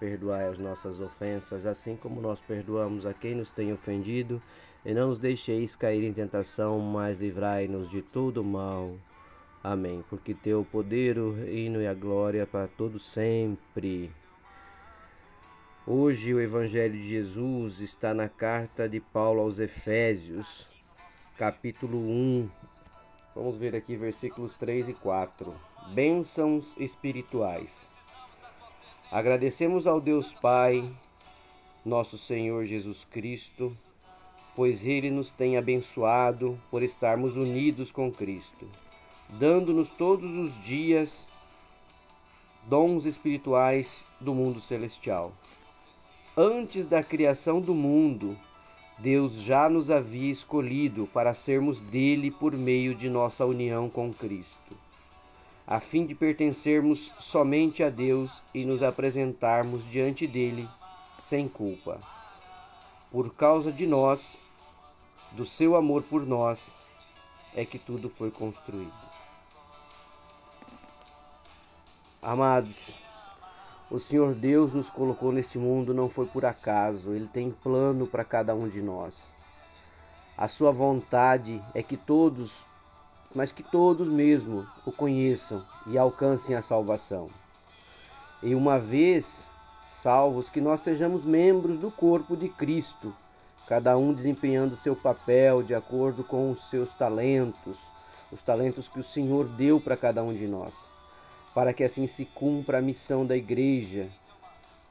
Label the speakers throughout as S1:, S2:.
S1: perdoai as nossas ofensas, assim como nós perdoamos a quem nos tem ofendido e não nos deixeis cair em tentação, mas livrai-nos de todo mal. Amém. Porque teu poder, o reino e a glória para todos sempre. Hoje o Evangelho de Jesus está na carta de Paulo aos Efésios, capítulo 1. Vamos ver aqui versículos 3 e 4. Bênçãos espirituais. Agradecemos ao Deus Pai, nosso Senhor Jesus Cristo, pois Ele nos tem abençoado por estarmos unidos com Cristo, dando-nos todos os dias dons espirituais do mundo celestial. Antes da criação do mundo, Deus já nos havia escolhido para sermos dele por meio de nossa união com Cristo, a fim de pertencermos somente a Deus e nos apresentarmos diante dele sem culpa por causa de nós, do seu amor por nós, é que tudo foi construído. Amados, o Senhor Deus nos colocou neste mundo não foi por acaso, Ele tem plano para cada um de nós. A sua vontade é que todos, mas que todos mesmo o conheçam e alcancem a salvação. E uma vez salvos, que nós sejamos membros do corpo de Cristo, cada um desempenhando seu papel de acordo com os seus talentos, os talentos que o Senhor deu para cada um de nós, para que assim se cumpra a missão da igreja,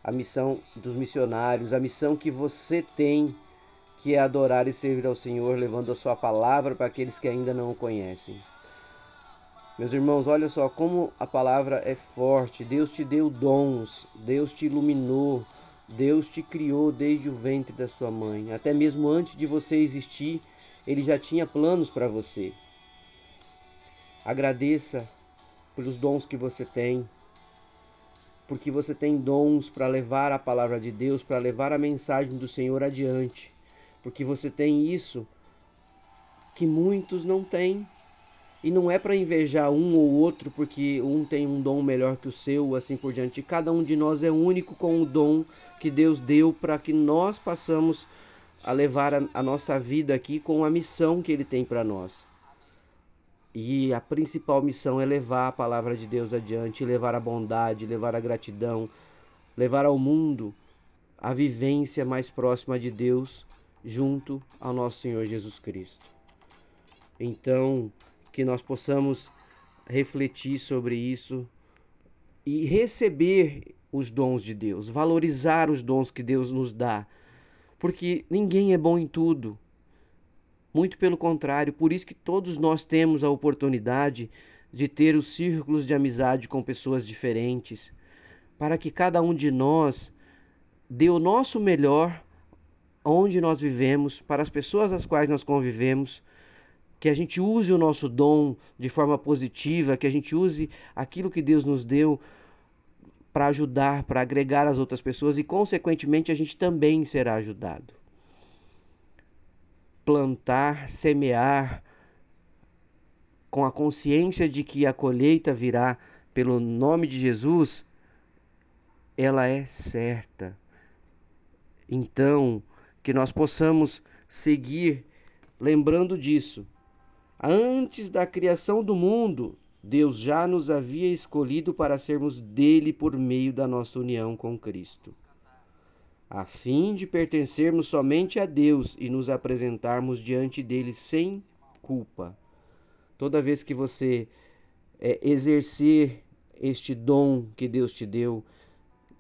S1: a missão dos missionários, a missão que você tem, que é adorar e servir ao Senhor, levando a sua palavra para aqueles que ainda não o conhecem. Meus irmãos, olha só como a palavra é forte. Deus te deu dons, Deus te iluminou, Deus te criou desde o ventre da sua mãe. Até mesmo antes de você existir, Ele já tinha planos para você. Agradeça pelos dons que você tem, porque você tem dons para levar a palavra de Deus, para levar a mensagem do Senhor adiante, porque você tem isso que muitos não têm. E não é para invejar um ou outro porque um tem um dom melhor que o seu, assim por diante. Cada um de nós é único com o dom que Deus deu para que nós passamos a levar a, a, nossa vida aqui com a missão que Ele tem para nós. E a principal missão é levar a palavra de Deus adiante, levar a bondade, levar a gratidão, levar ao mundo a vivência mais próxima de Deus junto ao nosso Senhor Jesus Cristo. Então, que nós possamos refletir sobre isso e receber os dons de Deus, valorizar os dons que Deus nos dá, porque ninguém é bom em tudo. Muito pelo contrário, por isso que todos nós temos a oportunidade de ter os círculos de amizade com pessoas diferentes, para que cada um de nós dê o nosso melhor onde nós vivemos, para as pessoas às quais nós convivemos, que a gente use o nosso dom de forma positiva, que a gente use aquilo que Deus nos deu para ajudar, para agregar as outras pessoas e, consequentemente, a gente também será ajudado. Plantar, semear, com a consciência de que a colheita virá pelo nome de Jesus, ela é certa. Então, que nós possamos seguir lembrando disso Antes da criação do mundo, Deus já nos havia escolhido para sermos dele por meio da nossa união com Cristo, a fim de pertencermos somente a Deus e nos apresentarmos diante dele sem culpa. Toda vez que você é, exercer este dom que Deus te deu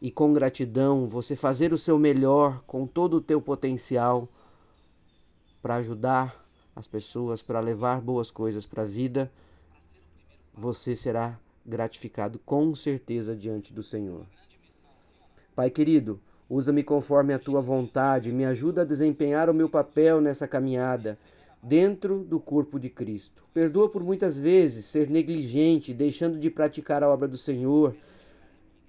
S1: e com gratidão, você fazer o seu melhor com todo o teu potencial para ajudar as pessoas, para levar boas coisas para a vida, você será gratificado com certeza diante do Senhor. Pai querido, usa-me conforme a tua vontade, me ajuda a desempenhar o meu papel nessa caminhada. dentro do corpo de Cristo. Perdoa por muitas vezes ser negligente, deixando de praticar a obra do Senhor,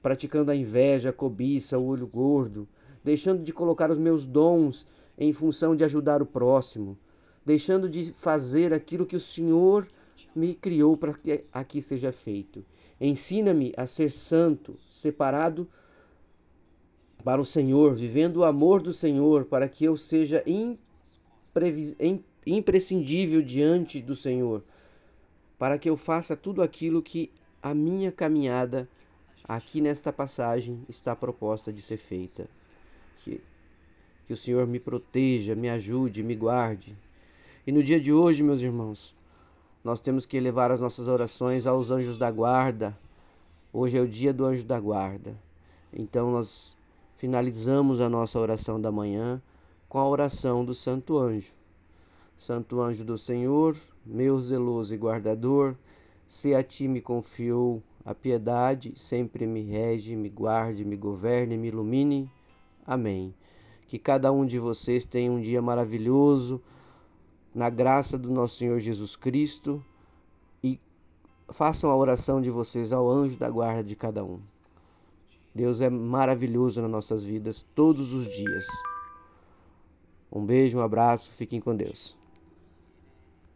S1: praticando a inveja, a cobiça, o olho gordo, deixando de colocar os meus dons em função de ajudar o próximo, deixando de fazer aquilo que o Senhor me criou para que aqui seja feito. Ensina-me a ser santo, separado para o Senhor, vivendo o amor do Senhor, para que eu seja imprescindível diante do Senhor, para que eu faça tudo aquilo que a minha caminhada aqui nesta passagem está proposta de ser feita. Que, que o Senhor me proteja, me ajude, me guarde. E no dia de hoje, meus irmãos, nós temos que elevar as nossas orações aos anjos da guarda. Hoje é o dia do anjo da guarda. Então nós finalizamos a nossa oração da manhã com a oração do Santo Anjo. Santo Anjo do Senhor, meu zeloso e guardador, se a ti me confiou a piedade, sempre me rege, me guarde, me governe, me ilumine. Amém. Que cada um de vocês tenha um dia maravilhoso, na graça do nosso Senhor Jesus Cristo, e façam a oração de vocês ao anjo da guarda de cada um. Deus é maravilhoso nas nossas vidas todos os dias. Um beijo, um abraço, fiquem com Deus.